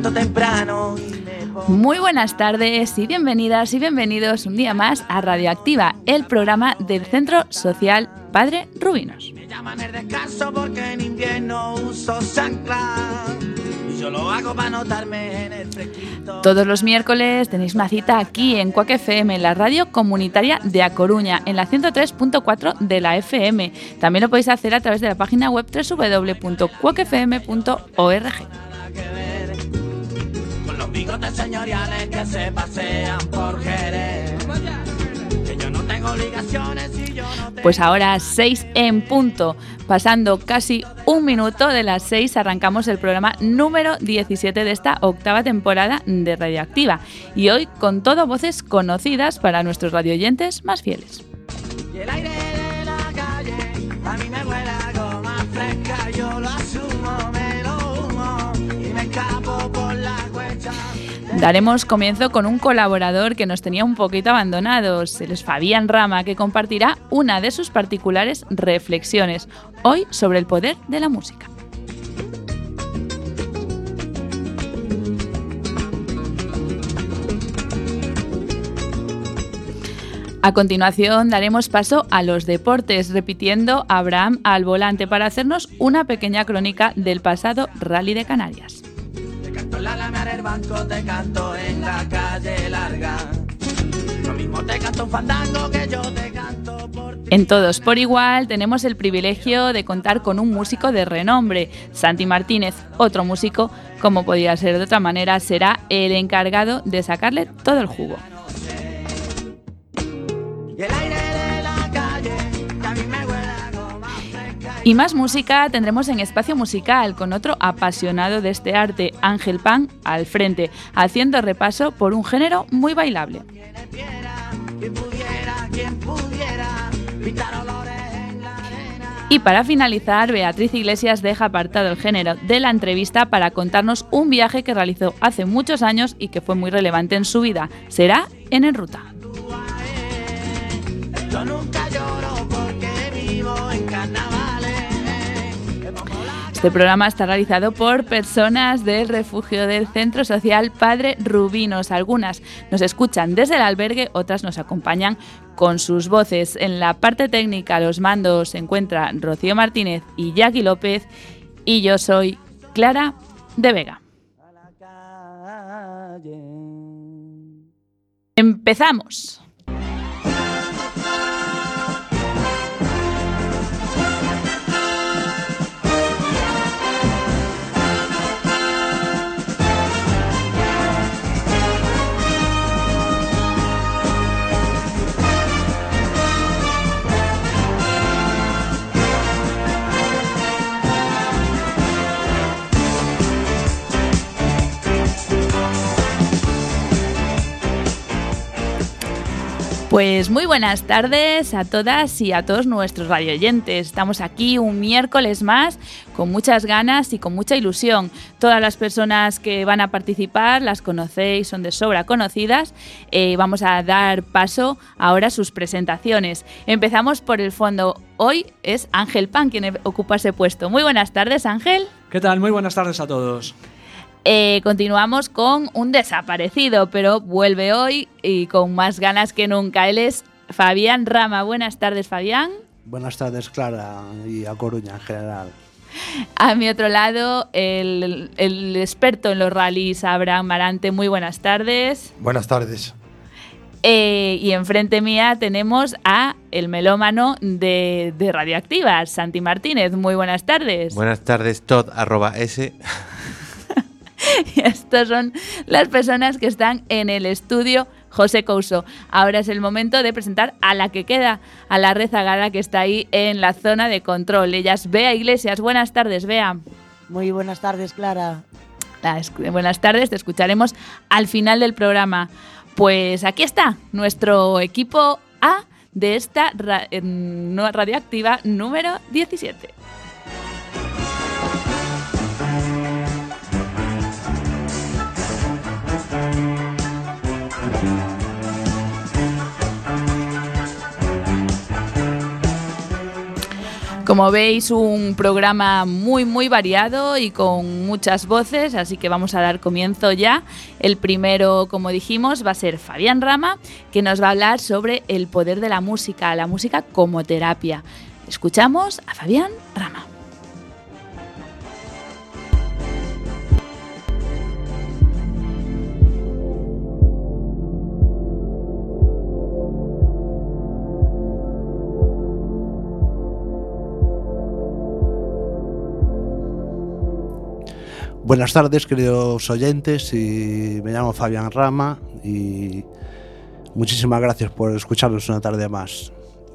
levanto temprano Muy buenas tardes y bienvenidas y bienvenidos un día más a Radioactiva, el programa del Centro Social Padre Rubinos. Me llaman el descanso porque en invierno uso Y yo lo hago para notarme en el fresquito. Todos los miércoles tenéis una cita aquí en Cuac FM, en la radio comunitaria de A Coruña, en la 103.4 de la FM. También lo podéis hacer a través de la página web www.cuacfm.org. Los bigotes señoriales que se pasean por Jerez. Que yo no tengo obligaciones y yo no tengo... Pues ahora 6 en punto, pasando casi un minuto de las 6 arrancamos el programa número 17 de esta octava temporada de Radioactiva y hoy con todo voces conocidas para nuestros radioyentes más fieles. Y el aire de la calle a mí me huele a goma fresca, yo lo asumo, me lo humo y me escapo. Daremos comienzo con un colaborador que nos tenía un poquito abandonados, el es Fabián Rama, que compartirá una de sus particulares reflexiones, hoy sobre el poder de la música. A continuación daremos paso a los deportes, repitiendo Abraham al volante para hacernos una pequeña crónica del pasado Rally de Canarias. En. En todos por igual tenemos el privilegio de contar con un músico de renombre. Santi Martínez, otro músico, como podía ser de otra manera, será el encargado de sacarle todo el jugo. Y más música tendremos en Espacio Musical con otro apasionado de este arte, Ángel Pan, al frente, haciendo repaso por un género muy bailable. Y para finalizar, Beatriz Iglesias deja apartado el género de la entrevista para contarnos un viaje que realizó hace muchos años y que fue muy relevante en su vida. Será en En Ruta. Yo nunca lloro porque vivo en carnavales. Este programa está realizado por personas del refugio del Centro Social Padre Rubinos. Algunas nos escuchan desde el albergue, otras nos acompañan con sus voces. En la parte técnica, los mandos, se encuentran Rocío Martínez y Jackie López. Y yo soy Clara de Vega. ¡Empezamos! Pues muy buenas tardes a todas y a todos nuestros radioyentes. Estamos aquí un miércoles más con muchas ganas y con mucha ilusión. Todas las personas que van a participar las conocéis, son de sobra conocidas. Eh, vamos a dar paso ahora a sus presentaciones. Empezamos por el fondo. Hoy es Ángel Pan quien ocupa ese puesto. Muy buenas tardes, Ángel. ¿Qué tal? Muy buenas tardes a todos. Eh, continuamos con un desaparecido, pero vuelve hoy y con más ganas que nunca. Él es Fabián Rama. Buenas tardes, Fabián. Buenas tardes, Clara, y a Coruña en general. A mi otro lado, el, el experto en los rallies, Abraham Marante. Muy buenas tardes. Buenas tardes. Eh, y enfrente mía tenemos a el melómano de, de Radioactiva, Santi Martínez. Muy buenas tardes. Buenas tardes, Todd, arroba S. Y estas son las personas que están en el estudio José Couso. Ahora es el momento de presentar a la que queda, a la rezagada que está ahí en la zona de control. Ella es Bea Iglesias. Buenas tardes, Bea. Muy buenas tardes, Clara. Buenas tardes, te escucharemos al final del programa. Pues aquí está nuestro equipo A de esta ra- eh, radioactiva número 17. Como veis, un programa muy, muy variado y con muchas voces, así que vamos a dar comienzo ya. El primero, como dijimos, va a ser Fabián Rama, que nos va a hablar sobre el poder de la música, la música como terapia. Escuchamos a Fabián Rama. Buenas tardes, queridos oyentes, me llamo Fabián Rama y muchísimas gracias por escucharnos una tarde más.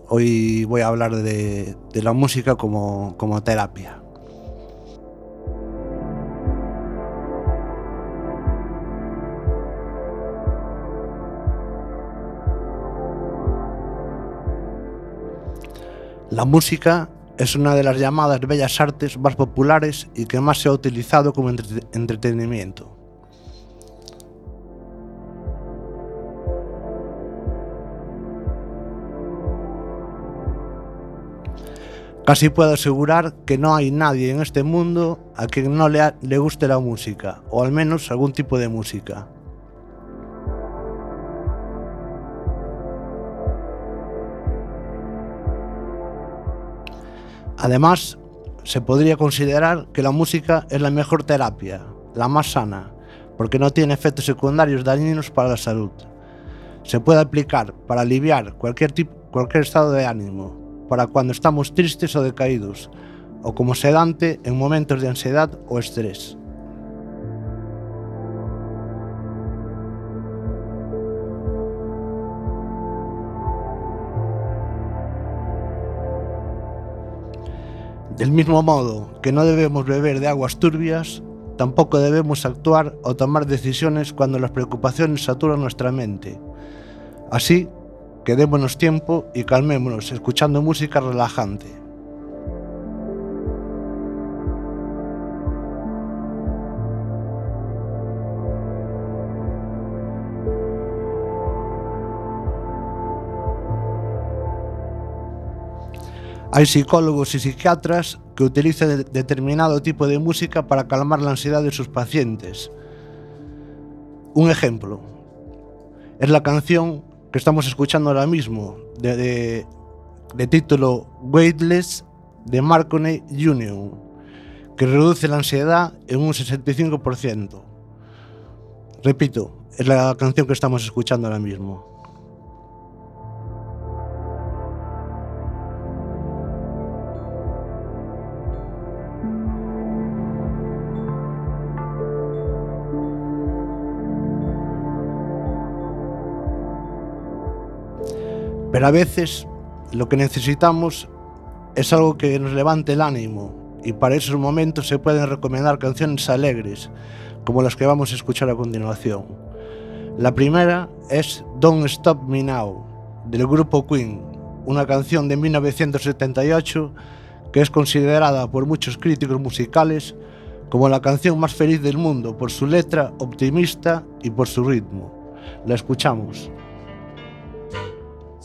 Hoy voy a hablar de, la música como terapia. La música es una de las llamadas bellas artes más populares y que más se ha utilizado como entre- entretenimiento. Casi puedo asegurar que no hay nadie en este mundo a quien no le guste la música, o al menos algún tipo de música. Además, se podría considerar que la música es la mejor terapia, la más sana, porque no tiene efectos secundarios dañinos para la salud. Se puede aplicar para aliviar cualquier, tipo, cualquier estado de ánimo, para cuando estamos tristes o decaídos, o como sedante en momentos de ansiedad o estrés. Del mismo modo que no debemos beber de aguas turbias, tampoco debemos actuar o tomar decisiones cuando las preocupaciones saturan nuestra mente. Así que démonos tiempo y calmémonos escuchando música relajante. Hai psicólogos e psiquiatras que utilizan determinado tipo de música para calmar la ansiedad de sus pacientes. Un ejemplo es la canción que estamos escuchando ahora mismo, de, de, de título Weightless de Marconi Union, que reduce la ansiedad en un 65%. Repito, es la canción que estamos escuchando ahora mismo. Pero a veces lo que necesitamos es algo que nos levante el ánimo y para esos momentos se pueden recomendar canciones alegres como las que vamos a escuchar a continuación. La primera es Don't Stop Me Now del grupo Queen, una canción de 1978 que es considerada por muchos críticos musicales como la canción más feliz del mundo por su letra optimista y por su ritmo. La escuchamos.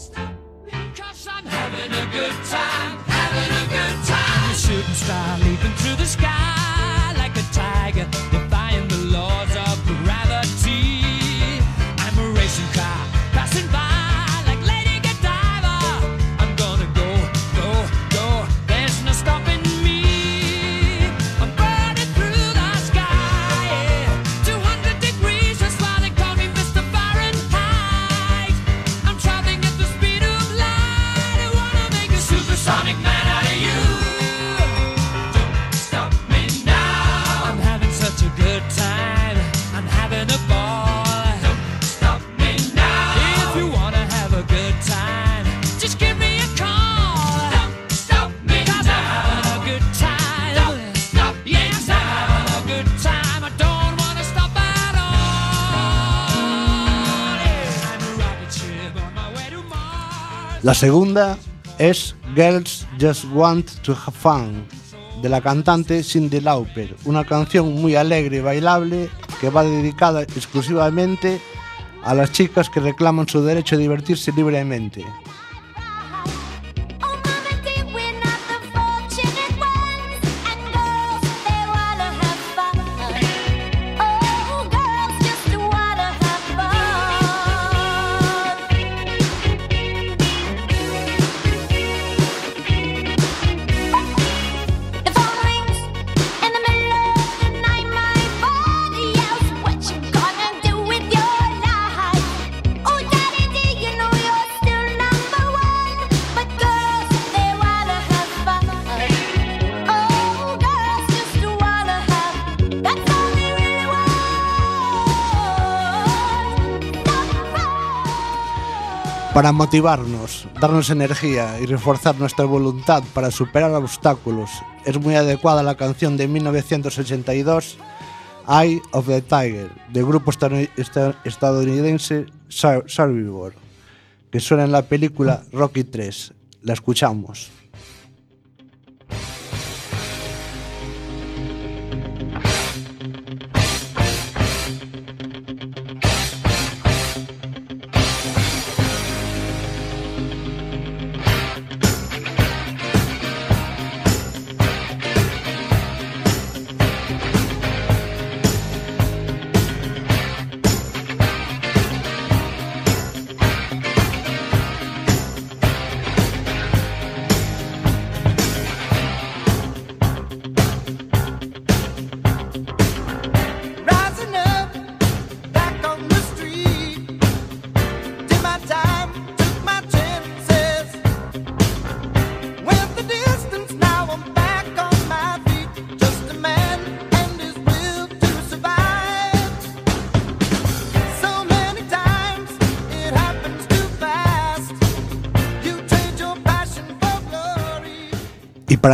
Cause I'm having a good time, having a good time. A shooting star leaping through the sky like a tiger, segunda es Girls Just Want to Have Fun, de la cantante Cindy Lauper, una canción muy alegre y bailable que va dedicada exclusivamente a las chicas que reclaman su derecho a divertirse libremente. para motivarnos, darnos energía y reforzar nuestra voluntad para superar obstáculos. Es muy adecuada la canción de 1982, Eye of the Tiger, del grupo estadounidense Survivor, que suena en la película Rocky 3. La escuchamos.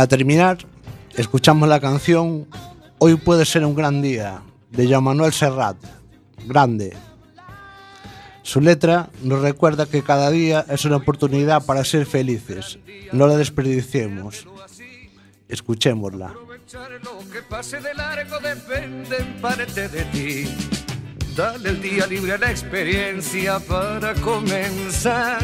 Para terminar, escuchamos la canción Hoy puede ser un gran día, de Jean Manuel Serrat. Grande. Su letra nos recuerda que cada día es una oportunidad para ser felices. No la desperdiciemos. Escuchémosla. Lo que pase de largo depende de ti. Dale el día libre a la experiencia para comenzar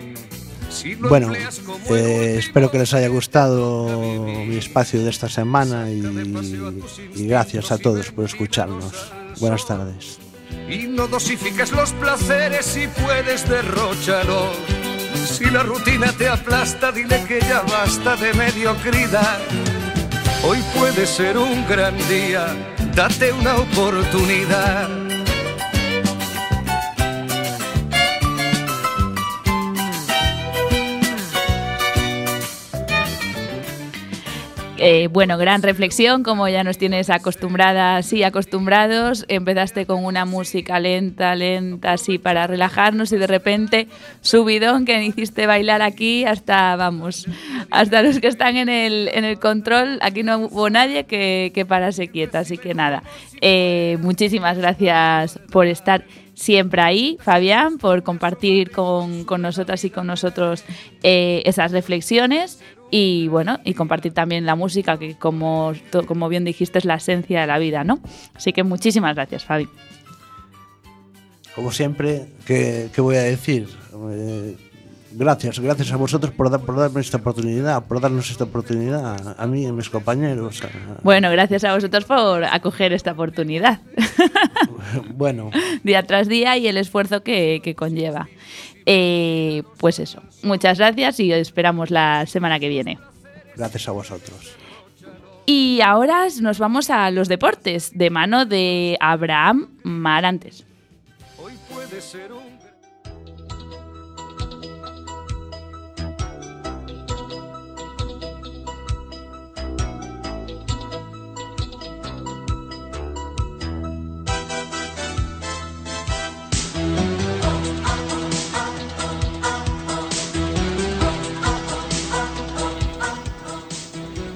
bueno, eh, espero que les haya gustado mi espacio de esta semana y, y gracias a todos por escucharnos. Buenas tardes. Y no dosifiques los placeres si puedes derrocharlo. Si la rutina te aplasta, dile que ya basta de mediocridad. Hoy puede ser un gran día, date una oportunidad. Eh, bueno, gran reflexión, como ya nos tienes acostumbradas y acostumbrados. Empezaste con una música lenta, lenta, así para relajarnos y de repente subidón que hiciste bailar aquí hasta, vamos, hasta los que están en el, en el control. Aquí no hubo nadie que, que parase quieta, así que nada. Eh, muchísimas gracias por estar siempre ahí, Fabián, por compartir con, con nosotras y con nosotros eh, esas reflexiones y bueno, y compartir también la música, que como, como bien dijiste es la esencia de la vida, ¿no? Así que muchísimas gracias, Fabi. Como siempre, ¿qué, voy a decir? Eh, gracias, gracias a vosotros por, por darme esta oportunidad, por darnos esta oportunidad, a mí y a mis compañeros. Bueno, gracias a vosotros por acoger esta oportunidad. bueno. día tras día y el esfuerzo que, que conlleva. Eh, pues eso, muchas gracias y esperamos la semana que viene. Gracias a vosotros. Y ahora nos vamos a los deportes, de mano de Abraham Marantes. Hoy puede ser un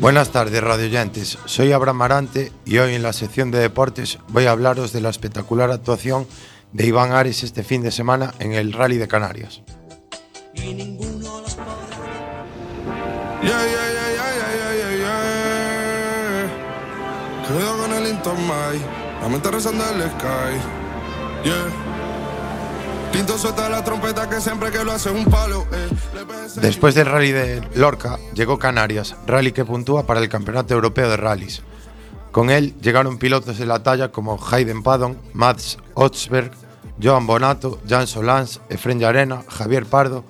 Buenas tardes, radioyentes. Soy Abraham Marante y hoy en la sección de deportes voy a hablaros de la espectacular actuación de Iván Ares este fin de semana en el Rally de Canarias. la trompeta que siempre que lo hace un palo. Eh. Después del rally de Lorca, llegó Canarias, rally que puntúa para el Campeonato Europeo de Rallys. Con él llegaron pilotos de la talla como Hayden Paddon, Mats Otsberg, Joan Bonato, Jan Solans, Efren Arena, Javier Pardo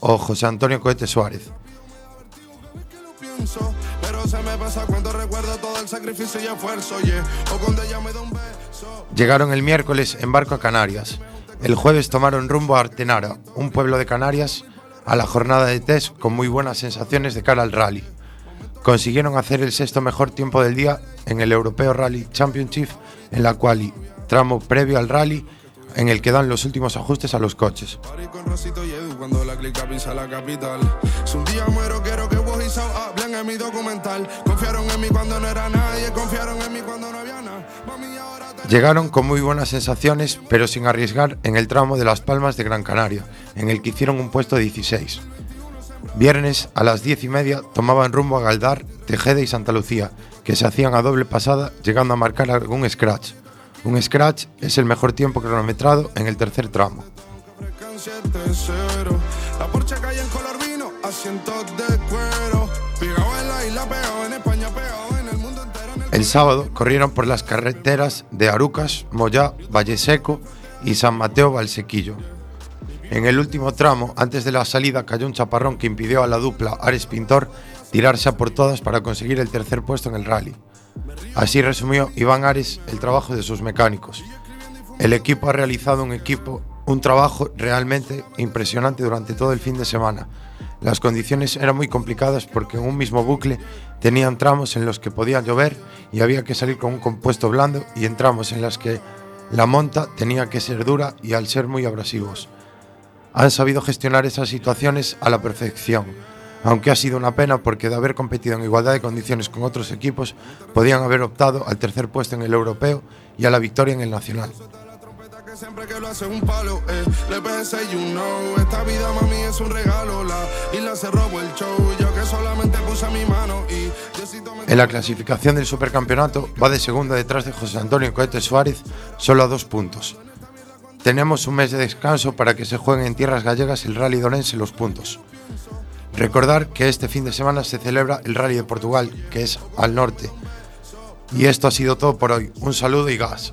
o José Antonio Cohete Suárez. Llegaron el miércoles en barco a Canarias. El jueves tomaron rumbo a Artenara, un pueblo de Canarias, a la jornada de test con muy buenas sensaciones de cara al rally. Consiguieron hacer el sexto mejor tiempo del día en el Europeo Rally Championship en la quali, tramo previo al rally en el que dan los últimos ajustes a los coches. Llegaron con muy buenas sensaciones, pero sin arriesgar en el tramo de Las Palmas de Gran Canaria, en el que hicieron un puesto 16. Viernes a las 10 y media tomaban rumbo a Galdar, Tejeda y Santa Lucía, que se hacían a doble pasada, llegando a marcar algún scratch. Un scratch es el mejor tiempo cronometrado en el tercer tramo. El sábado corrieron por las carreteras de Arucas, Moyá, Valle Seco y San Mateo Valsequillo. En el último tramo, antes de la salida, cayó un chaparrón que impidió a la dupla Ares Pintor tirarse a por todas para conseguir el tercer puesto en el rally. Así resumió Iván Ares el trabajo de sus mecánicos. El equipo ha realizado un equipo, un trabajo realmente impresionante durante todo el fin de semana. Las condiciones eran muy complicadas porque en un mismo bucle tenían tramos en los que podía llover y había que salir con un compuesto blando y tramos en los que la monta tenía que ser dura y al ser muy abrasivos. Han sabido gestionar esas situaciones a la perfección aunque ha sido una pena porque de haber competido en igualdad de condiciones con otros equipos, podían haber optado al tercer puesto en el europeo y a la victoria en el nacional. En la clasificación del supercampeonato va de segunda detrás de José Antonio Cohete Suárez, solo a dos puntos. Tenemos un mes de descanso para que se jueguen en tierras gallegas el Rally Donense los puntos. Recordar que este fin de semana se celebra el Rally de Portugal, que es al norte. Y esto ha sido todo por hoy. Un saludo y gas.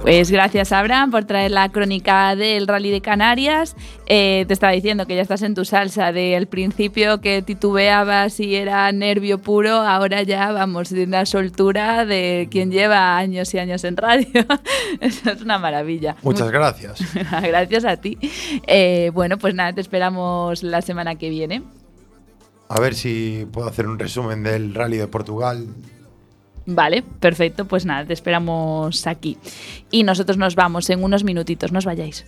Pues gracias, Abraham, por traer la crónica del Rally de Canarias. Eh, te estaba diciendo que ya estás en tu salsa del principio que titubeabas y era nervio puro, ahora ya vamos de una soltura de quien lleva años y años en radio. Eso es una maravilla. Muchas gracias. gracias a ti. Eh, bueno, pues nada, te esperamos la semana que viene. A ver si puedo hacer un resumen del Rally de Portugal Vale, perfecto. Pues nada, te esperamos aquí. Y nosotros nos vamos en unos minutitos, no os vayáis.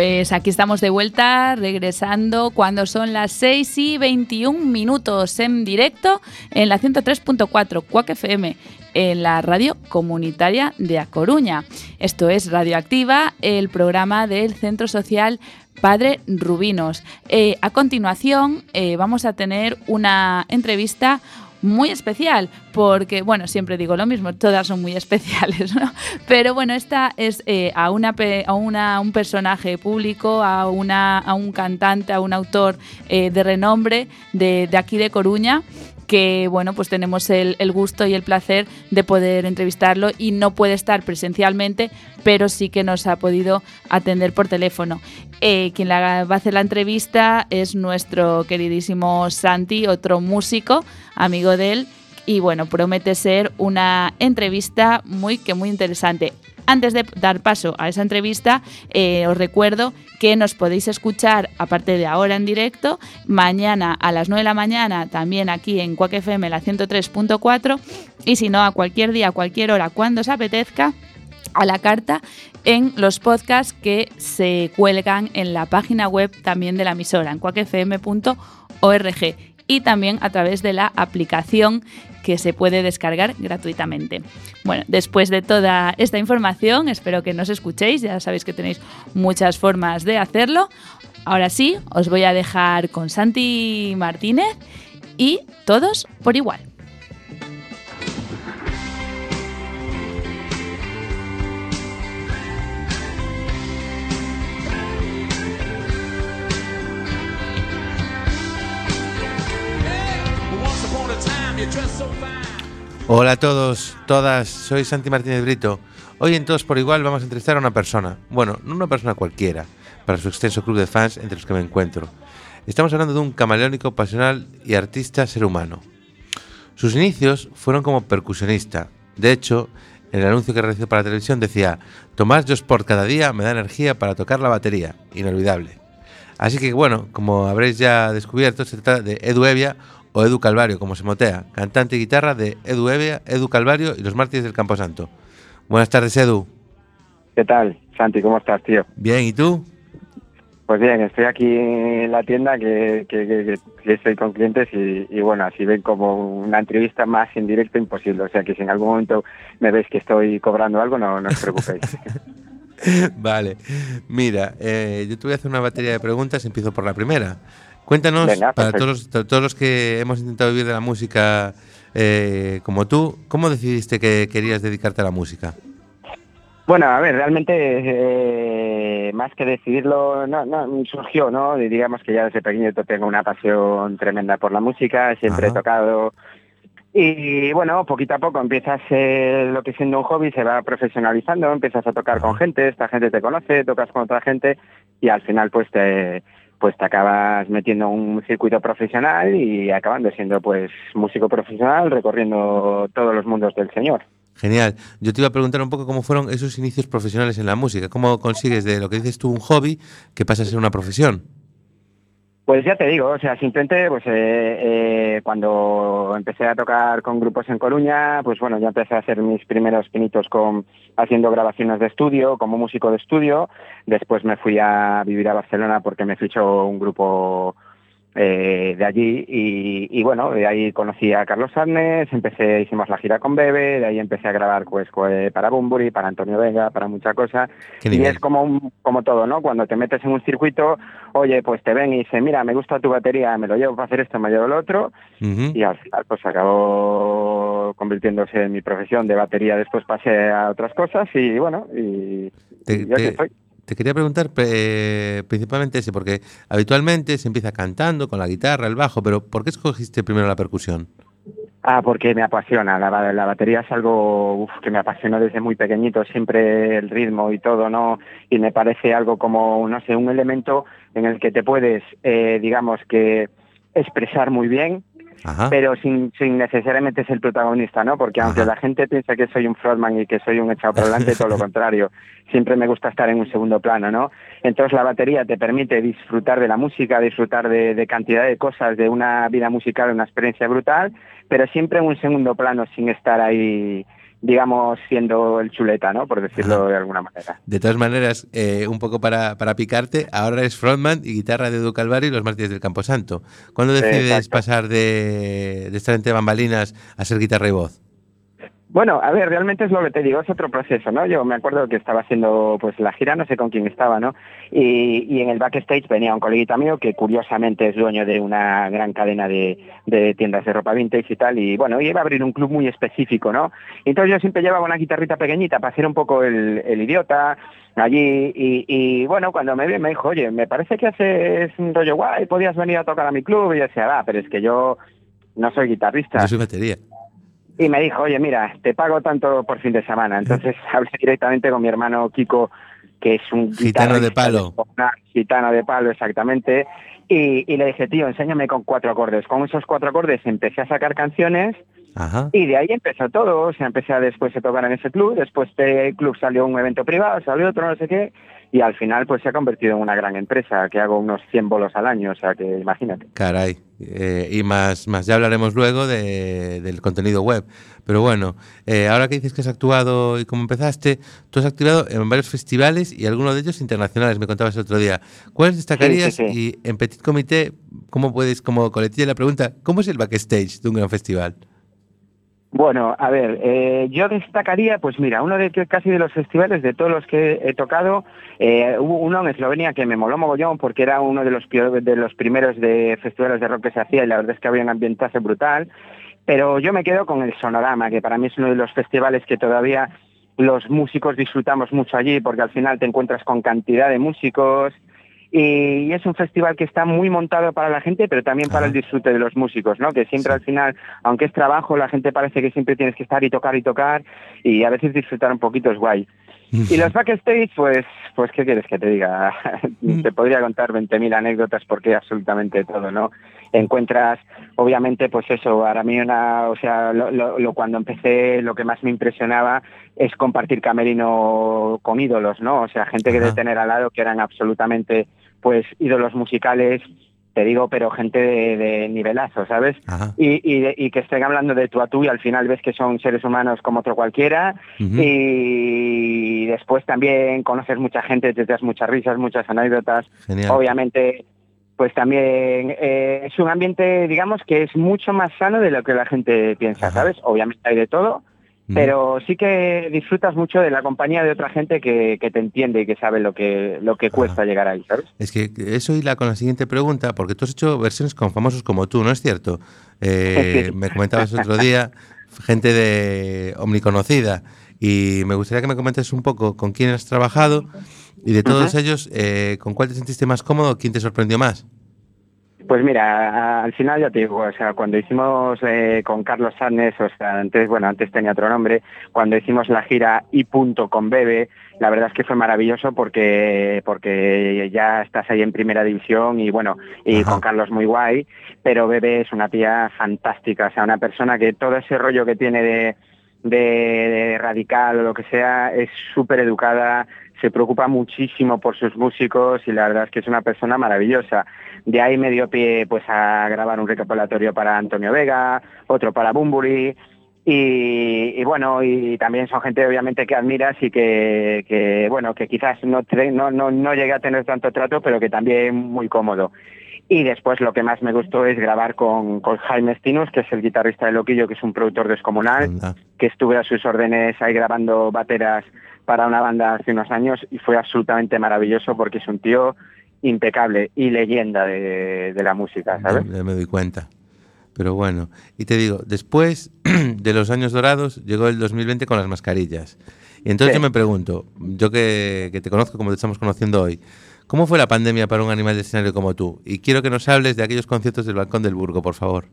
Pues aquí estamos de vuelta, regresando cuando son las 6 y 21 minutos en directo en la 103.4 Cuac FM, en la radio comunitaria de A Coruña. Esto es Radioactiva, el programa del Centro Social Padre Rubinos. Eh, a continuación eh, vamos a tener una entrevista muy especial, porque, bueno, siempre digo lo mismo, todas son muy especiales, ¿no? Pero bueno, esta es eh, a, una, a una, un personaje público, a, una, a un cantante, a un autor eh, de renombre de, de aquí de Coruña, que bueno, pues tenemos el, el, gusto y el placer de poder entrevistarlo y no puede estar presencialmente, pero sí que nos ha podido atender por teléfono. Eh, quien la, va a hacer la entrevista es nuestro queridísimo Santi, otro músico, amigo de él, y bueno, promete ser una entrevista muy que muy interesante. Antes de dar paso a esa entrevista, eh, os recuerdo que nos podéis escuchar, aparte de ahora en directo, mañana a las 9 de la mañana, también aquí en Quack FM, la 103.4, y si no, a cualquier día, a cualquier hora, cuando os apetezca, a la carta en los podcasts que se cuelgan en la página web también de la emisora, en cuacfm.org y también a través de la aplicación que se puede descargar gratuitamente. Bueno, después de toda esta información, espero que nos escuchéis, ya sabéis que tenéis muchas formas de hacerlo. Ahora sí, os voy a dejar con Santi Martínez y todos por igual. Hola a todos, todas, soy Santi Martínez Brito. Hoy en Todos por Igual vamos a entrevistar a una persona, bueno, no una persona cualquiera, para su extenso club de fans entre los que me encuentro. Estamos hablando de un camaleónico, pasional y artista ser humano. Sus inicios fueron como percusionista. De hecho, en el anuncio que realizó para la televisión decía, Tomás Sport cada día me da energía para tocar la batería. Inolvidable. Así que bueno, como habréis ya descubierto, se trata de Edu Evia, o Edu Calvario, como se motea, cantante y guitarra de Edu Evia, Edu Calvario y los Mártires del Camposanto. Buenas tardes, Edu. ¿Qué tal, Santi? ¿Cómo estás, tío? Bien, ¿y tú? Pues bien, estoy aquí en la tienda que, que, que, que estoy con clientes y, y, bueno, así ven como una entrevista más en directo imposible. O sea que si en algún momento me veis que estoy cobrando algo, no, no os preocupéis. vale, mira, eh, yo te voy a hacer una batería de preguntas, empiezo por la primera. Cuéntanos, Venga, para todos los, todos los que hemos intentado vivir de la música eh, como tú, ¿cómo decidiste que querías dedicarte a la música? Bueno, a ver, realmente eh, más que decidirlo, no, no, surgió, ¿no? Digamos que ya desde pequeño tengo una pasión tremenda por la música, siempre Ajá. he tocado y bueno, poquito a poco empiezas eh, lo que siendo un hobby se va profesionalizando, empiezas a tocar con gente, esta gente te conoce, tocas con otra gente y al final pues te pues te acabas metiendo en un circuito profesional y acabando siendo pues músico profesional recorriendo todos los mundos del señor. Genial. Yo te iba a preguntar un poco cómo fueron esos inicios profesionales en la música. ¿Cómo consigues de lo que dices tú un hobby que pasa a ser una profesión? Pues ya te digo, o sea, simplemente pues eh, eh, cuando empecé a tocar con grupos en Coruña, pues bueno, ya empecé a hacer mis primeros pinitos con haciendo grabaciones de estudio, como músico de estudio. Después me fui a vivir a Barcelona porque me fichó un grupo eh, de allí y, y, bueno, de ahí conocí a Carlos Arnes, empecé, hicimos la gira con Bebe, de ahí empecé a grabar pues eh, para Bumburi, para Antonio Vega, para mucha cosa. Y es como, un, como todo, ¿no? Cuando te metes en un circuito, oye, pues te ven y dicen, mira, me gusta tu batería, me lo llevo para hacer esto, me llevo lo otro, uh -huh. y al final pues acabó convirtiéndose en mi profesión de batería, después pasé a otras cosas y bueno, y, te, y yo te, estoy. Te quería preguntar eh, principalmente ese, porque habitualmente se empieza cantando con la guitarra, el bajo, pero ¿por qué escogiste primero la percusión? Ah, porque me apasiona. La, la batería es algo que me apasiona desde muy pequeñito, siempre el ritmo y todo, ¿no? Y me parece algo como, no sé, un elemento en el que te puedes, eh, digamos que, expresar muy bien, Ajá. pero sin, sin necesariamente ser protagonista, ¿no? Porque aunque Ajá. la gente piensa que soy un frontman y que soy un echado para adelante, todo lo contrario. Siempre me gusta estar en un segundo plano, ¿no? Entonces la batería te permite disfrutar de la música, disfrutar de, de cantidad de cosas, de una vida musical, una experiencia brutal, pero siempre en un segundo plano, sin estar ahí digamos, siendo el chuleta, ¿no? Por decirlo de alguna manera. De todas maneras, eh, un poco para, para, picarte, ahora es frontman y guitarra de Edu Calvario y los Mártires del Camposanto. ¿Cuándo decides pasar de, de estar entre bambalinas a ser guitarra y voz? Bueno, a ver, realmente es lo que te digo, es otro proceso, ¿no? Yo me acuerdo que estaba haciendo pues la gira, no sé con quién estaba, ¿no? Y, y en el backstage venía un coleguita mío que curiosamente es dueño de una gran cadena de, de, tiendas de ropa vintage y tal, y bueno, iba a abrir un club muy específico, ¿no? Entonces yo siempre llevaba una guitarrita pequeñita para hacer un poco el, el idiota allí y, y, bueno, cuando me vi me dijo, oye, me parece que haces un rollo guay, podías venir a tocar a mi club, y yo decía, ah, pero es que yo no soy guitarrista. Yo batería y me dijo, oye, mira, te pago tanto por fin de semana. Entonces hablé directamente con mi hermano Kiko, que es un gitano de palo. gitano de palo, exactamente. Y, y, le dije, tío, enséñame con cuatro acordes. Con esos cuatro acordes empecé a sacar canciones Ajá. y de ahí empezó todo. O sea, empecé a después a tocar en ese club. Después de club salió un evento privado, salió otro, no sé qué y al final pues se ha convertido en una gran empresa que hago unos 100 bolos al año, o sea que imagínate. Caray, eh, y más, más ya hablaremos luego de, del contenido web. Pero bueno, eh, ahora que dices que has actuado y cómo empezaste, tú has actuado en varios festivales y algunos de ellos internacionales, me contabas el otro día. ¿Cuáles destacarías? Sí, sí, sí. Y en Petit Comité, ¿cómo puedes, como coletilla la pregunta, ¿cómo es el backstage de un gran festival? Bueno, a ver, eh, yo destacaría, pues mira, uno de casi de los festivales, de todos los que he tocado, eh, hubo uno en Eslovenia que me moló mogollón porque era uno de los, primeros de festivales de rock que se hacía y la verdad es que había un ambientazo brutal, pero yo me quedo con el Sonorama, que para mí es uno de los festivales que todavía los músicos disfrutamos mucho allí porque al final te encuentras con cantidad de músicos, y es un festival que está muy montado para la gente, pero también para el disfrute de los músicos, ¿no? Que siempre al final, aunque es trabajo, la gente parece que siempre tienes que estar y tocar y tocar y a veces disfrutar un poquito es guay. Y los backstage, pues, pues ¿qué quieres que te diga? te podría contar 20.000 anécdotas porque absolutamente todo, ¿no? Encuentras, obviamente, pues eso, para mí una, o sea, lo, lo, lo, cuando empecé, lo que más me impresionaba es compartir camerino con ídolos, ¿no? O sea, gente que de tener al lado que eran absolutamente, pues, ídolos musicales, te digo, pero gente de, de nivelazo, ¿sabes? Y, y, y, que estén hablando de tú a tú y al final ves que son seres humanos como otro cualquiera uh -huh. y después también conoces mucha gente, te das muchas risas, muchas anécdotas. Genial. Obviamente, pues también eh, es un ambiente, digamos, que es mucho más sano de lo que la gente piensa, Ajá. ¿sabes? Obviamente hay de todo, pero sí que disfrutas mucho de la compañía de otra gente que, que te entiende y que sabe lo que, lo que cuesta ah. llegar ahí, ¿sabes? Es que eso hila con la siguiente pregunta, porque tú has hecho versiones con famosos como tú, ¿no es cierto? Eh, me comentabas otro día, gente de omniconocida, y me gustaría que me comentes un poco con quién has trabajado y de todos uh -huh. ellos, eh, ¿con cuál te sentiste más cómodo? ¿Quién te sorprendió más? Pues mira, al final ya te digo, o sea, cuando hicimos eh, con Carlos Sánchez, o sea, antes, bueno, antes tenía otro nombre, cuando hicimos la gira y punto con Bebe, la verdad es que fue maravilloso porque porque ya estás ahí en primera división y bueno, y Ajá. con Carlos muy guay, pero Bebe es una tía fantástica, o sea, una persona que todo ese rollo que tiene de, de, de radical o lo que sea, es súper educada, se preocupa muchísimo por sus músicos y la verdad es que es una persona maravillosa. De ahí me dio pie pues a grabar un recopilatorio para Antonio Vega, otro para Bumburi y, y, bueno, y también son gente obviamente que admiras y que, que bueno, que quizás no, no, no, no llegue a tener tanto trato, pero que también muy cómodo. Y después lo que más me gustó es grabar con, con Jaime Estinus, que es el guitarrista de Loquillo, que es un productor descomunal, Anda. que estuve a sus órdenes ahí grabando bateras para una banda hace unos años y fue absolutamente maravilloso porque es un tío impecable y leyenda de, de la música, ¿sabes? Ya, ya, me doy cuenta. Pero bueno, y te digo, después de los años dorados llegó el 2020 con las mascarillas. Y entonces sí. yo me pregunto, yo que, que, te conozco como te estamos conociendo hoy, ¿cómo fue la pandemia para un animal de escenario como tú? Y quiero que nos hables de aquellos conciertos del Balcón del Burgo, por favor.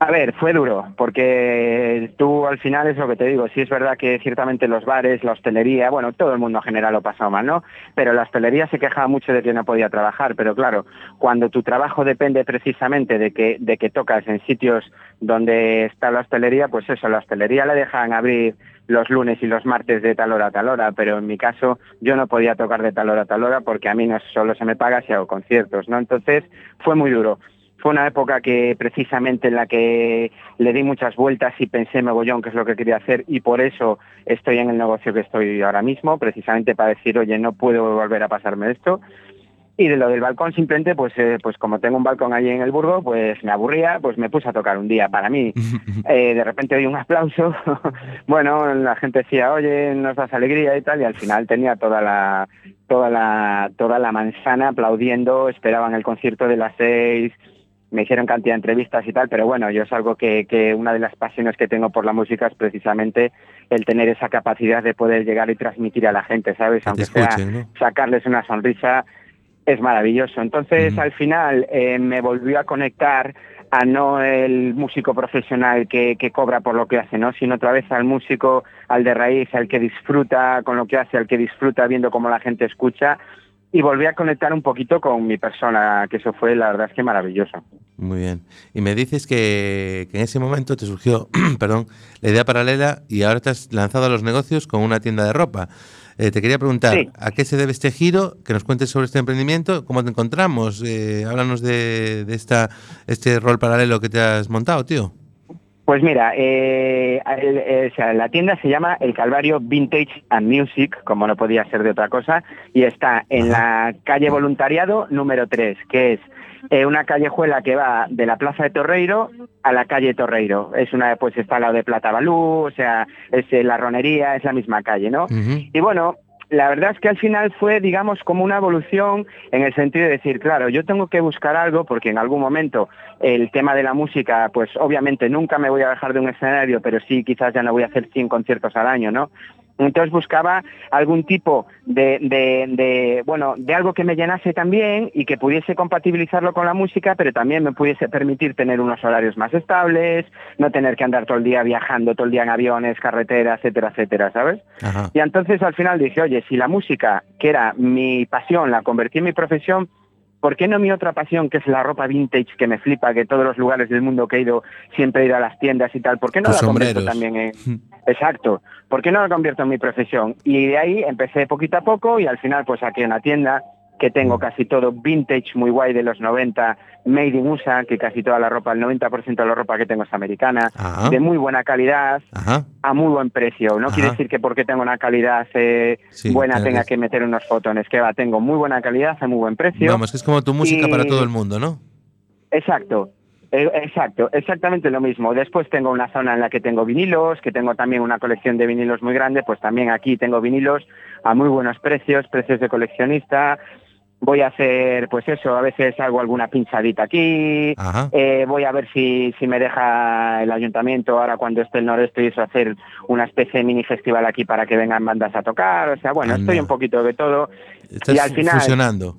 A ver, fue duro, porque tú al final es lo que te digo, sí es verdad que ciertamente los bares, la hostelería, bueno, todo el mundo en general lo pasó mal, ¿no? Pero la hostelería se quejaba mucho de que no podía trabajar, pero claro, cuando tu trabajo depende precisamente de que, de que tocas en sitios donde está la hostelería, pues eso, la hostelería la dejan abrir los lunes y los martes de tal hora a tal hora, pero en mi caso yo no podía tocar de tal hora a tal hora porque a mí no solo se me paga si hago conciertos, ¿no? Entonces fue muy duro fue una época que precisamente en la que le di muchas vueltas y pensé mogollón qué es lo que quería hacer y por eso estoy en el negocio que estoy ahora mismo, precisamente para decir, oye, no puedo volver a pasarme esto. Y de lo del balcón simplemente, pues, eh, pues como tengo un balcón allí en el Burgo, pues me aburría, pues me puse a tocar un día para mí. Eh, de repente oí un aplauso, bueno, la gente decía, oye, nos das alegría y tal, y al final tenía toda la, toda la, toda la manzana aplaudiendo, esperaban el concierto de las seis, me hicieron cantidad de entrevistas y tal, pero bueno, yo es algo que, que una de las pasiones que tengo por la música es precisamente el tener esa capacidad de poder llegar y transmitir a la gente, ¿sabes? Aunque sea sacarles una sonrisa, es maravilloso. Entonces, al final, eh, me volvió a conectar a no el músico profesional que, que, cobra por lo que hace, ¿no? sino otra vez al músico, al de raíz, al que disfruta con lo que hace, al que disfruta viendo cómo la gente escucha y volví a conectar un poquito con mi persona, que eso fue la verdad es que maravilloso. Muy bien. Y me dices que, que en ese momento te surgió, perdón, la idea paralela y ahora te has lanzado a los negocios con una tienda de ropa. Eh, te quería preguntar, Sí. ¿a qué se debe este giro? Que nos cuentes sobre este emprendimiento, cómo te encontramos. Eh, háblanos de, de esta, este rol paralelo que te has montado, tío. Pues mira, eh, el- eh, o sea, la tienda se llama El Calvario Vintage and Music, como no podía ser de otra cosa, y está en la calle Voluntariado número 3, que es eh, una callejuela que va de la Plaza de Torreiro a la calle Torreiro. Es una, pues está al lado de Plata Balú, o sea, es eh, la ronería, es la misma calle, ¿no? Y bueno, la verdad es que al final fue, digamos, como una evolución en el sentido de decir, claro, yo tengo que buscar algo porque en algún momento el tema de la música, pues obviamente nunca me voy a dejar de un escenario, pero sí quizás ya no voy a hacer 100 conciertos al año, ¿no? Entonces buscaba algún tipo de, de, de, bueno, de algo que me llenase también y que pudiese compatibilizarlo con la música, pero también me pudiese permitir tener unos horarios más estables, no tener que andar todo el día viajando, todo el día en aviones, carreteras, etcétera, etcétera, ¿sabes? Ajá. Y entonces al final dije, oye, si la música, que era mi pasión, la convertí en mi profesión, ¿por qué no mi otra pasión, que es la ropa vintage, que me flipa, que todos los lugares del mundo que he ido siempre he ido a las tiendas y tal, ¿por qué no Tus la convierto sombreros. también en... Exacto, ¿por qué no la convierto en mi profesión? Y de ahí empecé poquito a poco y al final pues saqué una tienda que tengo casi todo vintage, muy guay de los 90, made in USA, que casi toda la ropa, el 90% de la ropa que tengo es americana, Ajá. de muy buena calidad, Ajá. a muy buen precio. No Ajá. quiere decir que porque tengo una calidad eh, Sí, buena tenga que meter unos fotones. Que va, tengo muy buena calidad, a muy buen precio. Vamos, que es como tu música Y- para todo el mundo, ¿no? Exacto. eh, Exacto, exactamente lo mismo. Después tengo una zona en la que tengo vinilos, que tengo también una colección de vinilos muy grande, pues también aquí tengo vinilos a muy buenos precios, precios de coleccionista. Voy a hacer, pues eso, a veces hago alguna pinchadita aquí, eh, voy a ver si, si me deja el ayuntamiento ahora cuando esté el noreste y eso hacer una especie de mini festival aquí para que vengan bandas a tocar. O sea, bueno, Anda. estoy un poquito de todo. Estás y al final, fusionando.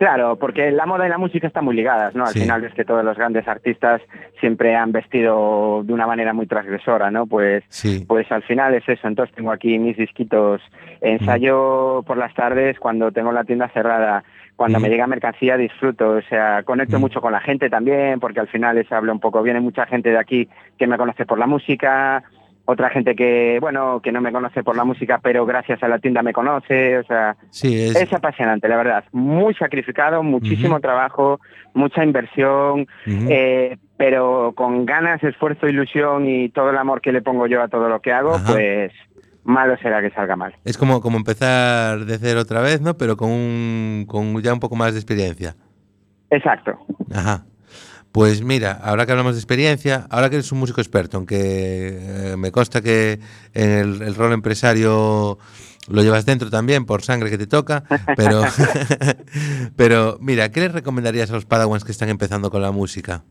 Claro, porque la moda y la música están muy ligadas, ¿no? Al Sí. final es que todos los grandes artistas siempre han vestido de una manera muy transgresora, ¿no? Pues, Sí. pues al final es eso. Entonces tengo aquí mis disquitos. Ensayo por las tardes cuando tengo la tienda cerrada. Cuando Mm. me llega mercancía disfruto, o sea, conecto Mm. mucho con la gente también, porque al final les hablo un poco. Viene mucha gente de aquí que me conoce por la música, otra gente que, bueno, que no me conoce por la música, pero gracias a la tienda me conoce, o sea, Sí, es, es apasionante, la verdad. Muy sacrificado, muchísimo trabajo, mucha inversión, eh, pero con ganas, esfuerzo, ilusión y todo el amor que le pongo yo a todo lo que hago, Ajá. pues malo será que salga mal. es como, como empezar de cero otra vez, ¿no? Pero con, un, con ya un poco más de experiencia. Exacto. Ajá. Pues mira, ahora que hablamos de experiencia, ahora que eres un músico experto, aunque eh, me consta que en el, el rol empresario lo llevas dentro también por sangre que te toca, pero, pero mira, ¿qué les recomendarías a los padawans que están empezando con la música?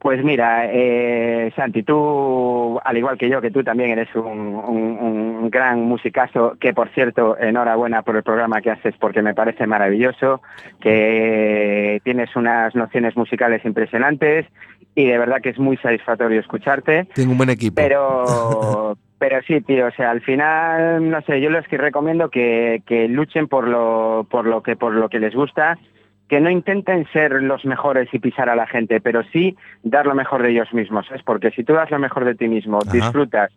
Pues mira, eh, Santi, tú, al igual que yo, que tú también eres un, un- un gran musicazo, que por cierto, enhorabuena por el programa que haces porque me parece maravilloso, que tienes unas nociones musicales impresionantes y de verdad que es muy satisfactorio escucharte. Tengo un buen equipo. Pero, pero sí, tío, o sea, al final, no sé, yo les que recomiendo que, que luchen por lo, por lo que, por lo que les gusta, que no intenten ser los mejores y pisar a la gente, pero sí dar lo mejor de ellos mismos, ¿sabes? Porque si tú das lo mejor de ti mismo, Ajá. disfrutas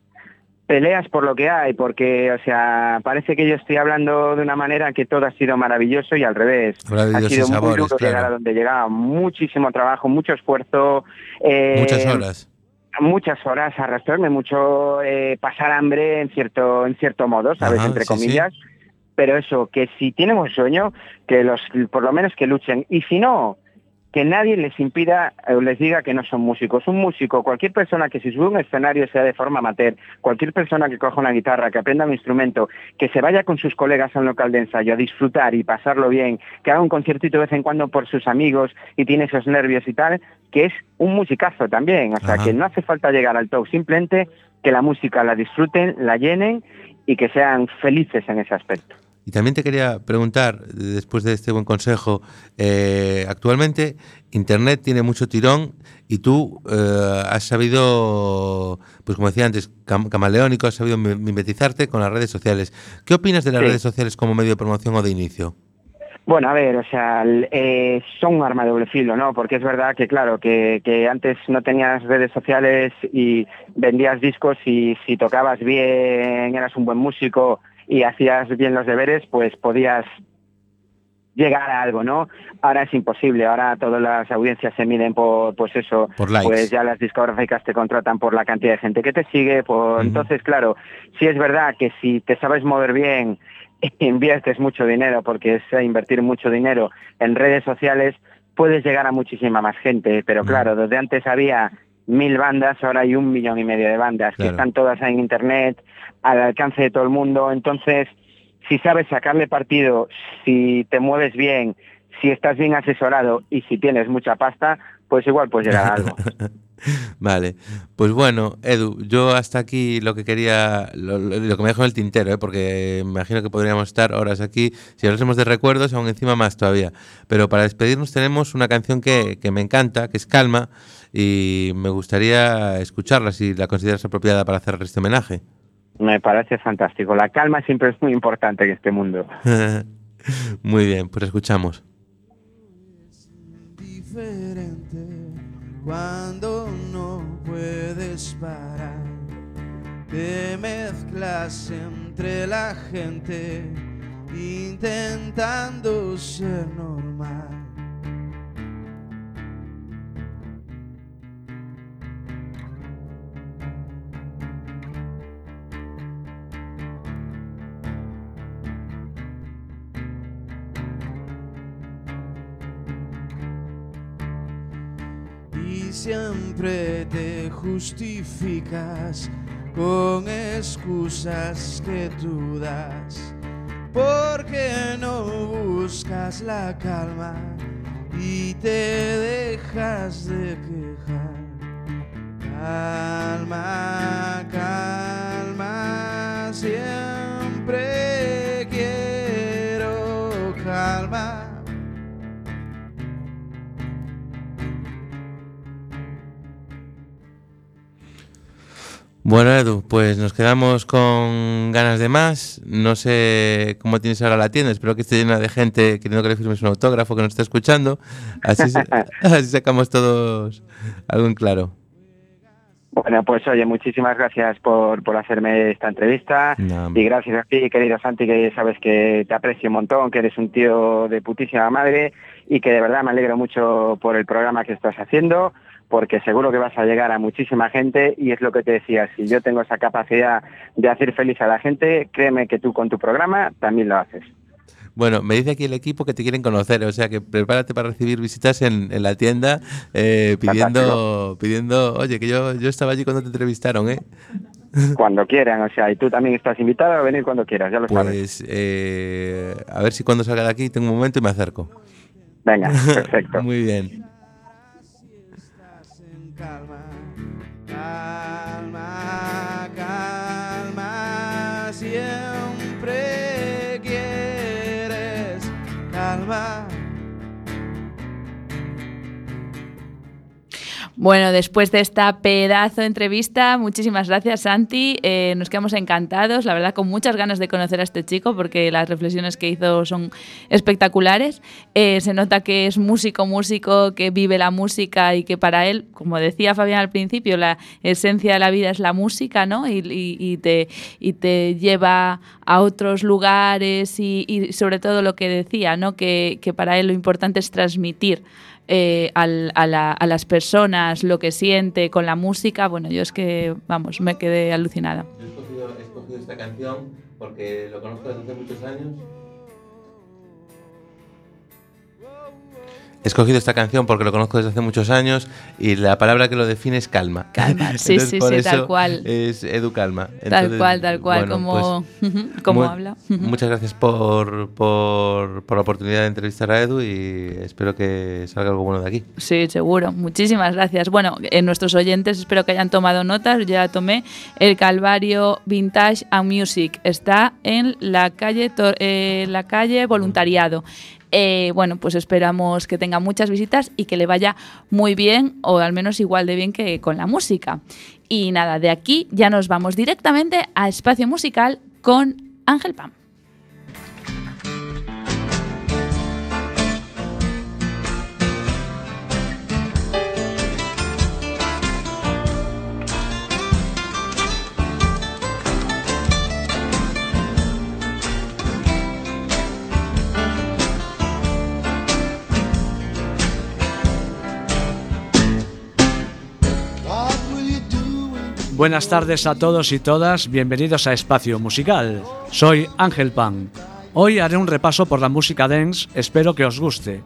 peleas por lo que hay, porque, o sea, parece que yo estoy hablando de una manera que todo ha sido maravilloso y al revés. ha sido muy duro llegar a donde llegaba. Muchísimo trabajo, mucho esfuerzo. Eh, muchas horas. Muchas horas, arrastrarme mucho, eh, pasar hambre en cierto, en cierto modo, ¿sabes? Entre comillas. Pero eso, que si tienen un sueño, que los, por lo menos que luchen. Y si no, que nadie les impida o les diga que no son músicos. Un músico, cualquier persona que se sube a un escenario sea de forma amateur, cualquier persona que coja una guitarra, que aprenda un instrumento, que se vaya con sus colegas a un local de ensayo a disfrutar y pasarlo bien, que haga un conciertito de vez en cuando por sus amigos y tiene esos nervios y tal, que es un musicazo también. O sea, que no hace falta llegar al top, simplemente que la música la disfruten, la llenen y que sean felices en ese aspecto. Y también te quería preguntar, después de este buen consejo, eh, actualmente Internet tiene mucho tirón y tú eh, has sabido, pues como decía antes, camaleónico, has sabido mimetizarte con las redes sociales. ¿Qué opinas de las redes sociales como medio de promoción o de inicio? Bueno, a ver, o sea, eh, son un arma de doble filo, ¿no? Porque es verdad que, claro, que, que, antes no tenías redes sociales y vendías discos y si tocabas bien, eras un buen músico y hacías bien los deberes, pues podías llegar a algo, ¿no? Ahora es imposible, ahora todas las audiencias se miden por, pues eso, pues ya las discográficas te contratan por la cantidad de gente que te sigue, por... entonces, claro, sí es verdad que si te sabes mover bien, inviertes mucho dinero, porque es invertir mucho dinero en redes sociales, puedes llegar a muchísima más gente, pero claro, desde antes había mil bandas, ahora hay un millón y medio de bandas que están todas en internet, al alcance de todo el mundo. Entonces, si sabes sacarle partido, si te mueves bien, si estás bien asesorado y si tienes mucha pasta, pues igual puedes llegar algo. Vale, pues bueno, Edu, yo hasta aquí lo que quería, lo, que me dejo en el tintero, ¿eh? porque me imagino que podríamos estar horas aquí, si hablásemos de recuerdos, aún encima más todavía. Pero para despedirnos tenemos una canción que, que me encanta, que es Calma, y me gustaría escucharla si la consideras apropiada para hacer este homenaje. Me parece fantástico. La calma siempre es muy importante en este mundo. muy bien, pues escuchamos. Diferente cuando no puedes parar. Te mezclas entre la gente intentando ser normal. Siempre te justificas con excusas que tú das. Porque no buscas la calma y te dejas de quejar. Calma, calma, siempre Bueno, Edu, pues nos quedamos con ganas de más. No sé cómo tienes ahora la tienda, espero que esté llena de gente queriendo que le firmes un autógrafo que nos esté escuchando. Así, así sacamos todos algo en claro. Bueno, pues oye, muchísimas gracias por, por hacerme esta entrevista y gracias a ti, querido Santi, que sabes que te aprecio un montón, que eres un tío de putísima madre y que de verdad me alegro mucho por el programa que estás haciendo porque seguro que vas a llegar a muchísima gente y es lo que te decía, si yo tengo esa capacidad de hacer feliz a la gente, créeme que tú con tu programa también lo haces. Bueno, me dice aquí el equipo que te quieren conocer, o sea que prepárate para recibir visitas en, la tienda eh, pidiendo, pidiendo, oye, que yo, yo estaba allí cuando te entrevistaron, ¿eh? Cuando quieran, o sea, y tú también estás invitado a venir cuando quieras, ya lo pues, sabes. Eh, a ver si cuando salga de aquí tengo un momento y me acerco. Venga, perfecto. Muy bien. Bueno, después de esta pedazo entrevista, muchísimas gracias Santi. Eh, nos quedamos encantados, la verdad, con muchas ganas de conocer a este chico porque las reflexiones que hizo son espectaculares. Eh, se nota que es músico, músico, que vive la música y que para él, como decía Fabián al principio, la esencia de la vida es la música, ¿no? Y, y- y te, y te lleva a otros lugares y, y sobre todo lo que decía, ¿no? Que, que para él lo importante es transmitir eh, al- a, la- a las personas lo que siente con la música. Bueno, yo es que, vamos, me quedé alucinada. Yo he escogido, he escogido esta canción porque lo conozco desde hace muchos años. He escogido esta canción porque lo conozco desde hace muchos años y la palabra que lo define es calma. Calma, sí, Entonces, sí, por sí, tal cual. Es Edu Calma. tal cual, tal cual, bueno, como, pues, como habla. Muchas gracias por, por, por la oportunidad de entrevistar a Edu y espero que salga algo bueno de aquí. Sí, seguro. Muchísimas gracias. Bueno, en nuestros oyentes espero que hayan tomado notas. Yo ya tomé el Calvario Vintage and Music. Está en la calle, eh, la calle Voluntariado. Eh, bueno, pues esperamos que tenga muchas visitas y que le vaya muy bien, o al menos igual de bien que con la música. Y nada, de aquí ya nos vamos directamente a Espacio Musical con Ángel Pam. Buenas tardes a todos y todas, bienvenidos a Espacio Musical. Soy Ángel Pan. Hoy haré un repaso por la música dance, espero que os guste.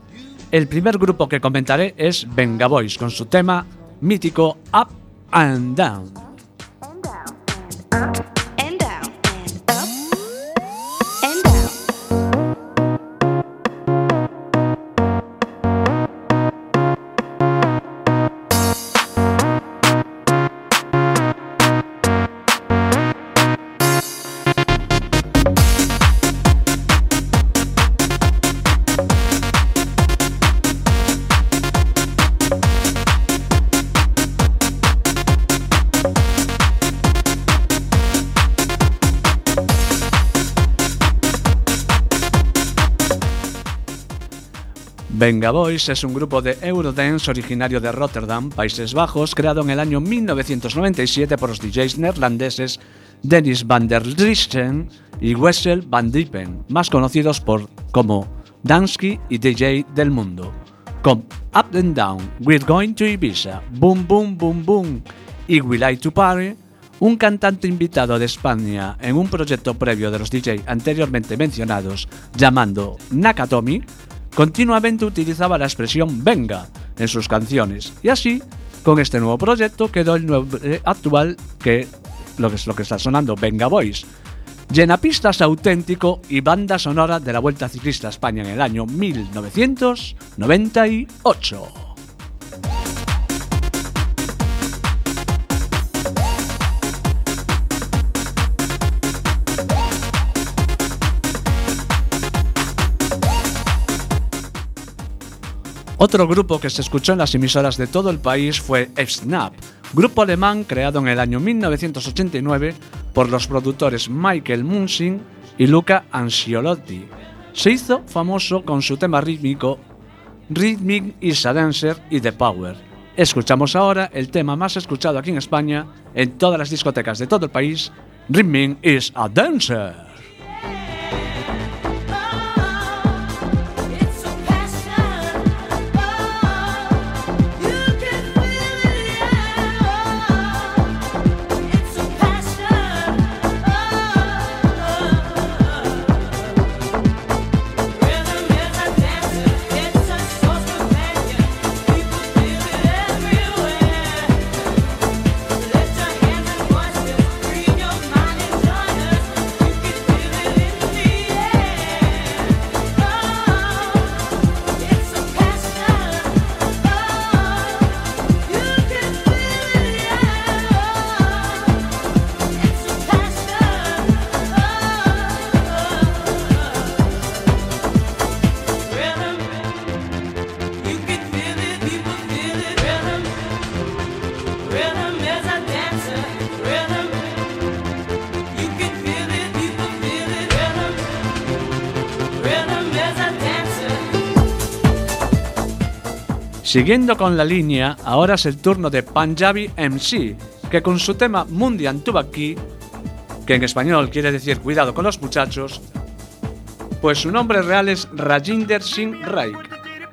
El primer grupo que comentaré es Venga Boys con su tema mítico Up and Down. and down, Venga Boys es un grupo de Eurodance originario de Rotterdam, Países Bajos, creado en el año 1997 por los DJs neerlandeses Dennis van der Driessen y Wessel van Diepen, más conocidos por como Dansky y DJ del mundo. Con Up and Down, We're Going to Ibiza, Boom Boom Boom Boom y We Like to Party, un cantante invitado de España en un proyecto previo de los DJ anteriormente mencionados, llamando Nakatomi, continuamente utilizaba la expresión venga en sus canciones y así con este nuevo proyecto quedó el nombre actual que lo que es lo que está sonando Venga Boys. Llenapistas auténtico y banda sonora de la Vuelta Ciclista a España en el año 1998. Otro grupo que se escuchó en las emisoras de todo el país fue F-Snap, grupo alemán creado en el año 1989 por los productores Michael Munsing y Luca Ansiolotti. Se hizo famoso con su tema rítmico Rhythmic is a Dancer y The Power. Escuchamos ahora el tema más escuchado aquí en España, en todas las discotecas de todo el país, Rhythmic is a Dancer. Siguiendo con la línea, ahora es el turno de Punjabi MC, que con su tema Mundian Tubaki, que en español quiere decir cuidado con los muchachos, pues su nombre real es Rajinder Singh Raik,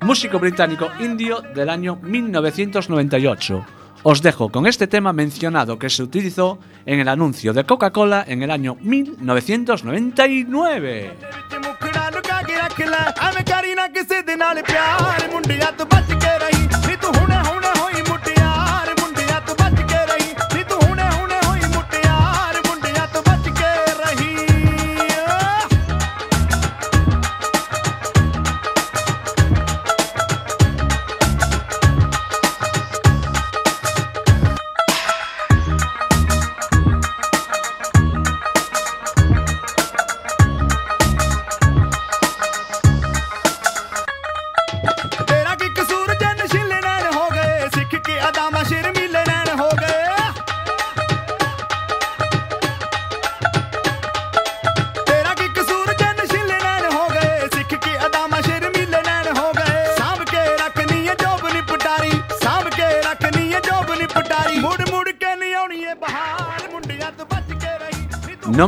músico británico indio del año 1998. Os dejo con este tema mencionado que se utilizó en el anuncio de Coca-Cola en el año 1999.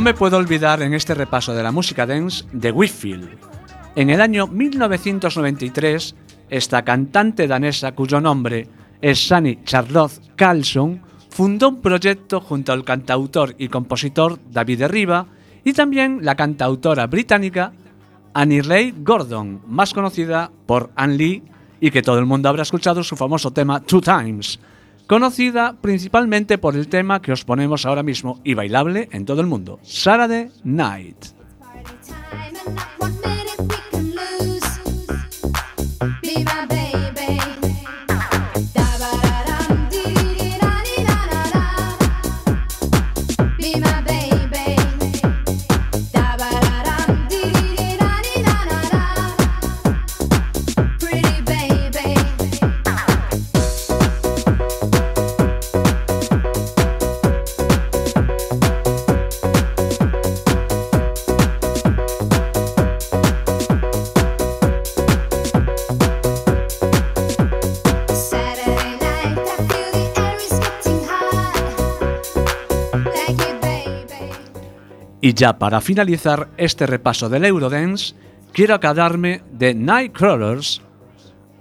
Me puedo olvidar en este repaso de la música dance de Whitfield. En el año 1993, esta cantante danesa cuyo nombre es Sunny Charlotte Carlson fundó un proyecto junto al cantautor y compositor David Riva y también la cantautora británica Annie Ray Gordon, más conocida por Anne Lee y que todo el mundo habrá escuchado su famoso tema Two Times, conocida principalmente por el tema que os ponemos ahora mismo y bailable en todo el mundo, Saturday Night. Y ya para finalizar este repaso del Eurodance, quiero acordarme de Nightcrawlers.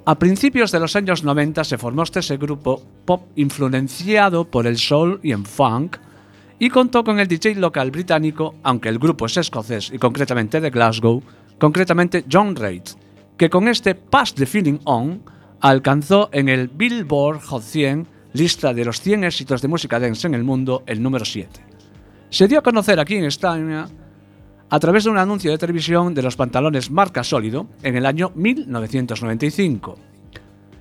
A principios de los años 90 se formó este grupo pop influenciado por el soul y en funk y contó con el DJ local británico, aunque el grupo es escocés y concretamente de Glasgow, concretamente John Reid, que con este Pass the Feeling On alcanzó en el Billboard Hot 100, lista de los 100 éxitos de música dance en el mundo, el número 7 se dio a conocer aquí en España a través de un anuncio de televisión de los pantalones marca sólido en el año 1995,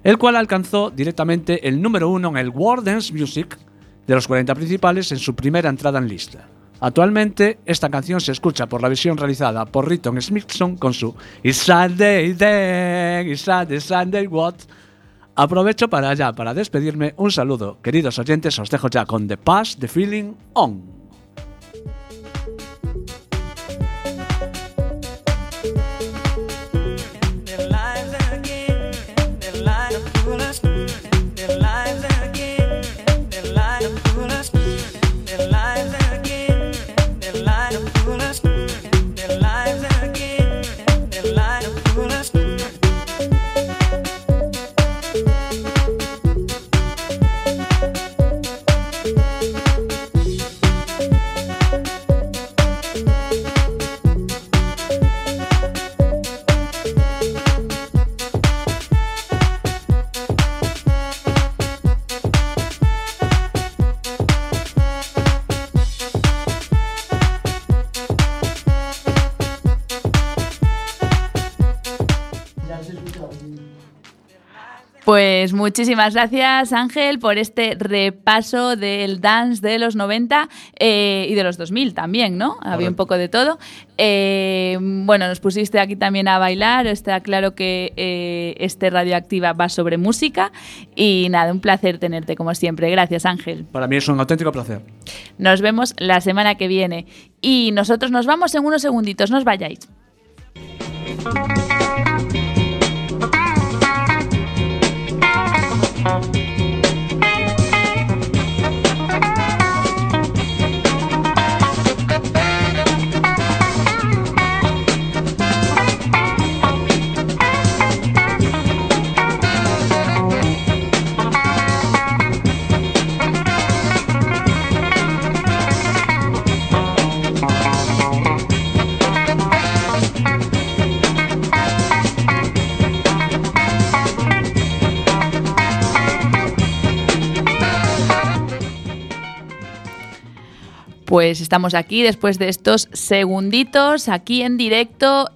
el cual alcanzó directamente el número uno en el World Music de los 40 principales en su primera entrada en lista. Actualmente, esta canción se escucha por la versión realizada por Riton Smithson con su It's Sunday Then, It's Sunday, Sunday What. Aprovecho para ya, para despedirme, un saludo. Queridos oyentes, os dejo ya con The Pass, The Feeling On. Pues muchísimas gracias Ángel por este repaso del dance de los 90 eh, y de los 2000 también, ¿no? Había un poco de todo. Eh, bueno, nos pusiste aquí también a bailar, está claro que eh, este Radioactiva va sobre música y nada, un placer tenerte como siempre. Gracias Ángel. Para mí es un auténtico placer. Nos vemos la semana que viene y nosotros nos vamos en unos segunditos, no os vayáis. Pues estamos aquí después de estos segunditos, aquí en directo,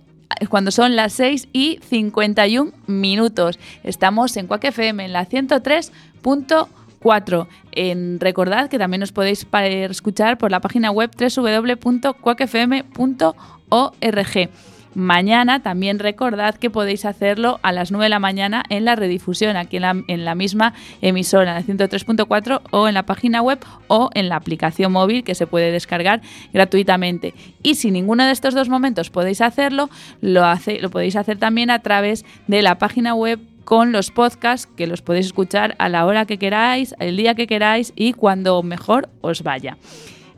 cuando son las 6 y 51 minutos. Estamos en Quack FM, en la 103.4. En, recordad que también os podéis escuchar por la página web www.quackfm.org. Mañana también recordad que podéis hacerlo a las 9 de la mañana en la redifusión, aquí en la, misma emisora, en la 103.4 o en la página web o en la aplicación móvil que se puede descargar gratuitamente. Y si ninguno de estos dos momentos podéis hacerlo, lo, lo podéis hacer también a través de la página web con los podcasts que los podéis escuchar a la hora que queráis, el día que queráis y cuando mejor os vaya.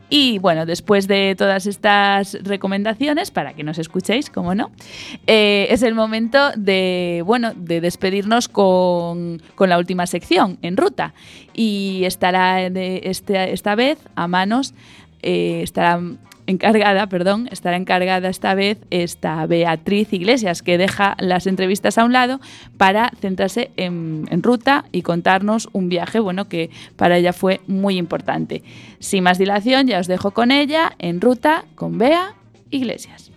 Y bueno, después de todas estas recomendaciones, para que nos escuchéis, como no, eh, es el momento de, bueno, de despedirnos con, con la última sección, en ruta. Y estará este- esta vez a manos, eh, estará encargada, perdón, estará encargada esta vez esta Beatriz Iglesias, que deja las entrevistas a un lado para centrarse en, ruta y contarnos un viaje, bueno, que para ella fue muy importante. Sin más dilación, ya os dejo con ella en ruta con Bea Iglesias.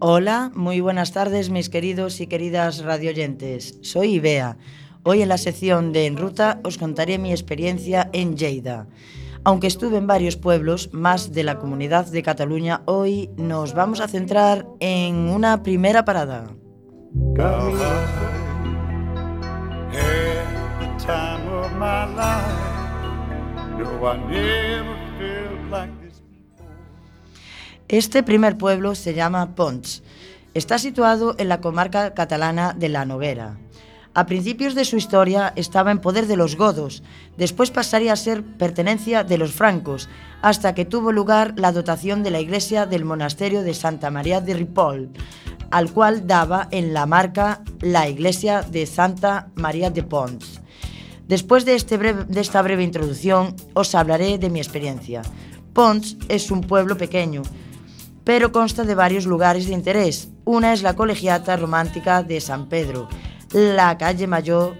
Hola, muy buenas tardes mis queridos y queridas radioyentes. Soy Ibea. Hoy en la sección de En Ruta os contaré mi experiencia en Lleida. Aunque estuve en varios pueblos más de la comunidad de Cataluña, hoy nos vamos a centrar en una primera parada. Este primer pueblo se llama Pons. Está situado en la comarca catalana de La Noguera. A principios de su historia estaba en poder de los godos, después pasaría a ser pertenencia de los francos, hasta que tuvo lugar la dotación de la iglesia del monasterio de Santa María de Ripoll, al cual daba en la marca la iglesia de Santa María de Pons. Después de, este de esta breve introducción, os hablaré de mi experiencia. Pons es un pueblo pequeño, pero consta de varios lugares de interés. Una es la colegiata romántica de San Pedro, la calle Mayor,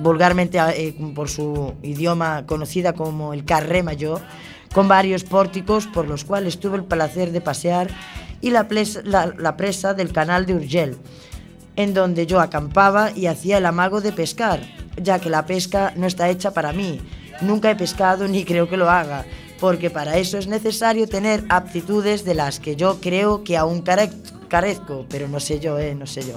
vulgarmente eh, por su idioma conocida como el Carré Mayor, con varios pórticos por los cuales tuve el placer de pasear, y la, la- la presa del canal de Urgel, en donde yo acampaba y hacía el amago de pescar, ya que la pesca no está hecha para mí. Nunca he pescado ni creo que lo haga, porque para eso es necesario tener aptitudes de las que yo creo que aún care- carezco, pero no sé yo, eh, no sé yo.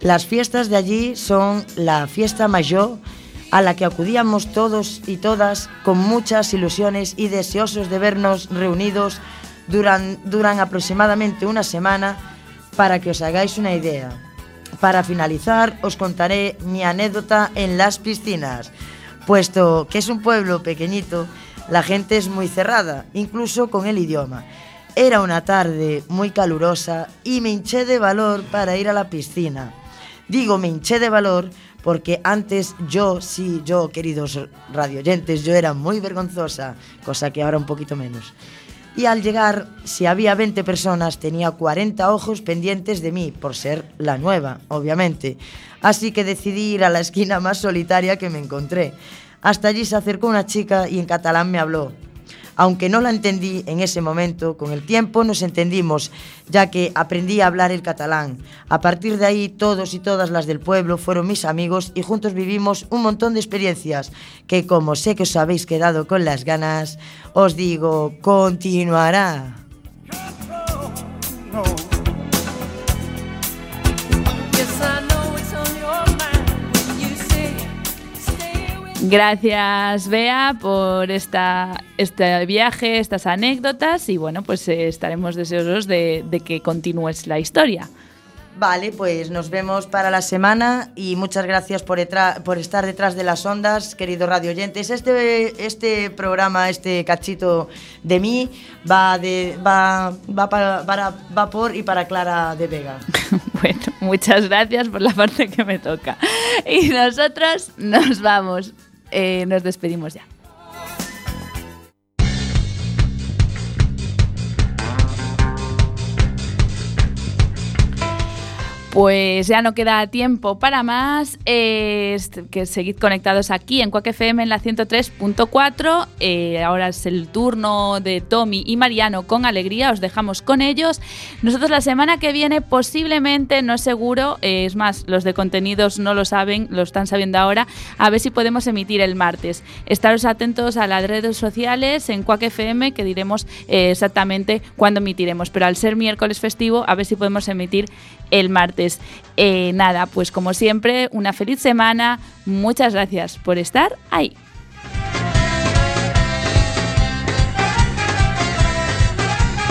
Las fiestas de allí son la fiesta mayor a la que acudíamos todos y todas con muchas ilusiones y deseosos de vernos reunidos duran, duran aproximadamente una semana para que os hagáis una idea. Para finalizar os contaré mi anécdota en las piscinas, puesto que es un pueblo pequeñito, la gente es muy cerrada, incluso con el idioma. Era una tarde muy calurosa y me hinché de valor para ir a la piscina. Digo me hinché de valor porque antes yo, sí, yo, queridos radioyentes, yo era muy vergonzosa, cosa que ahora un poquito menos. Y al llegar, si había 20 personas, tenía 40 ojos pendientes de mí, por ser la nueva, obviamente. Así que decidí ir a la esquina más solitaria que me encontré. Hasta allí se acercó una chica y en catalán me habló. Aunque no la entendí en ese momento, con el tiempo nos entendimos, ya que aprendí a hablar el catalán. A partir de ahí, todos y todas las del pueblo fueron mis amigos y juntos vivimos un montón de experiencias que, como sé que os habéis quedado con las ganas, os digo, continuará. Gracias, Bea, por esta, este viaje, estas anécdotas y bueno, pues eh, estaremos deseosos de, de que continúes la historia. Vale, pues nos vemos para la semana y muchas gracias por, estar detrás de las ondas, queridos radio oyentes. Este, este programa, este cachito de mí, va, de, va, va, para, para- va por y para Clara de Vega. Bueno, muchas gracias por la parte que me toca. Y nosotros nos vamos. Eh, nos despedimos ya. Pues ya no queda tiempo para más. eh, que seguid conectados aquí en Quack FM en la 103.4. Eh, ahora es el turno de Tommy y Mariano con alegría. Os dejamos con ellos. Nosotros la semana que viene posiblemente, no es seguro, eh, es más, los de contenidos no lo saben, lo están sabiendo ahora. A ver si podemos emitir el martes. Estaros atentos a las redes sociales en Quack FM que diremos eh, exactamente cuándo emitiremos. Pero al ser miércoles festivo, a ver si podemos emitir el martes. Eh, nada, pues como siempre, una feliz semana. Muchas gracias por estar ahí.